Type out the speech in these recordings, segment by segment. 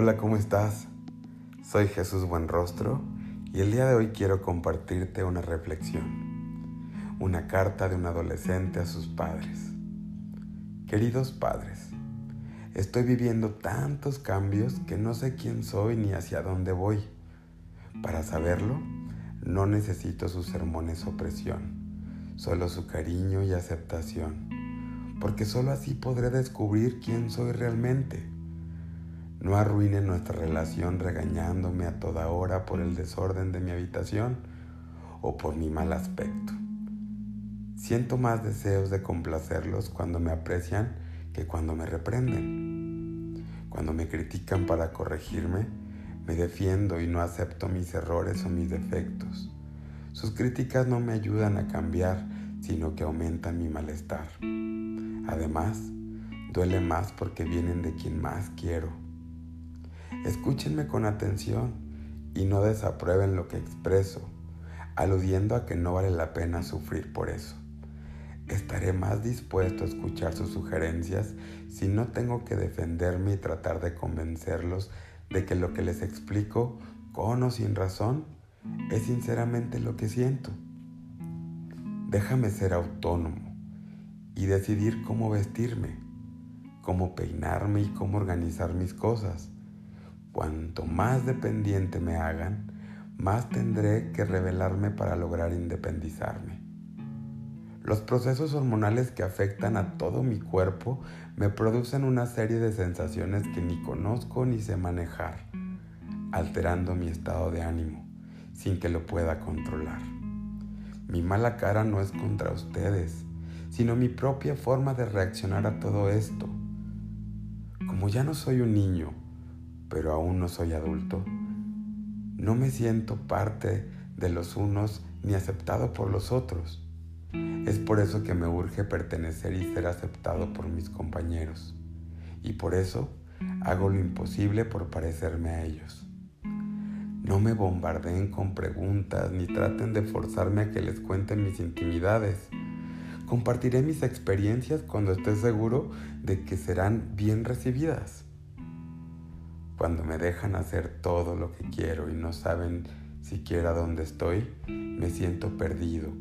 Hola, ¿cómo estás? Soy Jesús Buenrostro y el día de hoy quiero compartirte una reflexión, una carta de un adolescente a sus padres. Queridos padres, estoy viviendo tantos cambios que no sé quién soy ni hacia dónde voy. Para saberlo, no necesito sus sermones o presión, solo su cariño y aceptación, porque solo así podré descubrir quién soy realmente. No arruine nuestra relación regañándome a toda hora por el desorden de mi habitación o por mi mal aspecto. Siento más deseos de complacerlos cuando me aprecian que cuando me reprenden. Cuando me critican para corregirme, me defiendo y no acepto mis errores o mis defectos. Sus críticas no me ayudan a cambiar, sino que aumentan mi malestar. Además, duele más porque vienen de quien más quiero. Escúchenme con atención y no desaprueben lo que expreso, aludiendo a que no vale la pena sufrir por eso. Estaré más dispuesto a escuchar sus sugerencias si no tengo que defenderme y tratar de convencerlos de que lo que les explico, con o sin razón, es sinceramente lo que siento. Déjame ser autónomo y decidir cómo vestirme, cómo peinarme y cómo organizar mis cosas. Cuanto más dependiente me hagan, más tendré que revelarme para lograr independizarme. Los procesos hormonales que afectan a todo mi cuerpo me producen una serie de sensaciones que ni conozco ni sé manejar, alterando mi estado de ánimo sin que lo pueda controlar. Mi mala cara no es contra ustedes, sino mi propia forma de reaccionar a todo esto. Como ya no soy un niño, pero aún no soy adulto, no me siento parte de los unos ni aceptado por los otros. Es por eso que me urge pertenecer y ser aceptado por mis compañeros. Y por eso hago lo imposible por parecerme a ellos. No me bombardeen con preguntas ni traten de forzarme a que les cuente mis intimidades. Compartiré mis experiencias cuando esté seguro de que serán bien recibidas. Cuando me dejan hacer todo lo que quiero y no saben siquiera dónde estoy, me siento perdido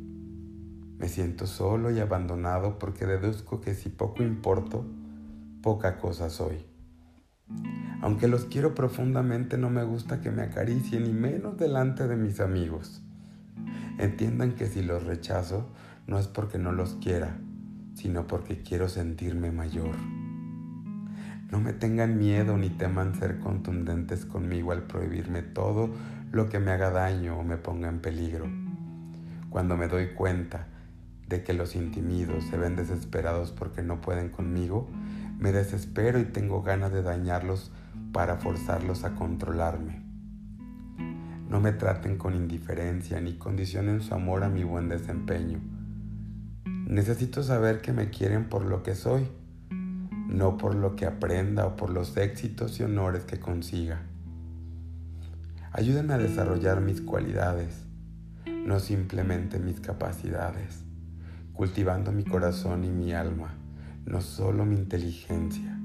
me siento solo y abandonado porque deduzco que si poco importo, poca cosa soy. Aunque los quiero profundamente, no me gusta que me acaricien y menos delante de mis amigos. Entiendan que si los rechazo, no es porque no los quiera, sino porque quiero sentirme mayor. No me tengan miedo ni teman ser contundentes conmigo al prohibirme todo lo que me haga daño o me ponga en peligro. Cuando me doy cuenta de que los intimidos se ven desesperados porque no pueden conmigo, me desespero y tengo ganas de dañarlos para forzarlos a controlarme. No me traten con indiferencia ni condicionen su amor a mi buen desempeño. Necesito saber que me quieren por lo que soy, no por lo que aprenda o por los éxitos y honores que consiga. Ayúdenme a desarrollar mis cualidades, no simplemente mis capacidades cultivando mi corazón y mi alma, no solo mi inteligencia.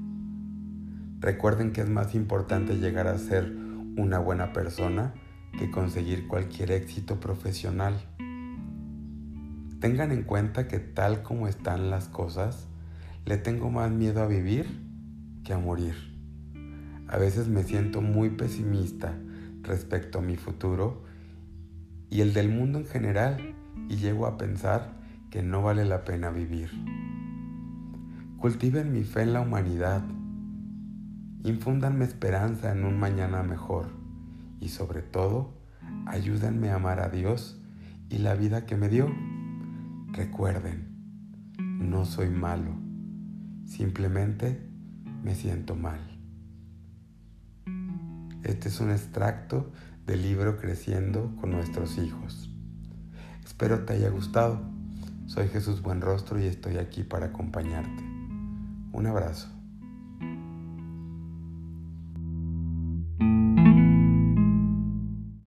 Recuerden que es más importante llegar a ser una buena persona que conseguir cualquier éxito profesional. Tengan en cuenta que tal como están las cosas, le tengo más miedo a vivir que a morir. A veces me siento muy pesimista respecto a mi futuro y el del mundo en general y llego a pensar que no vale la pena vivir. Cultiven mi fe en la humanidad, infúndanme esperanza en un mañana mejor y sobre todo, ayúdenme a amar a Dios y la vida que me dio. Recuerden, no soy malo, simplemente me siento mal. Este es un extracto del libro Creciendo con nuestros hijos. Espero te haya gustado. Soy Jesús Buenrostro y estoy aquí para acompañarte. Un abrazo.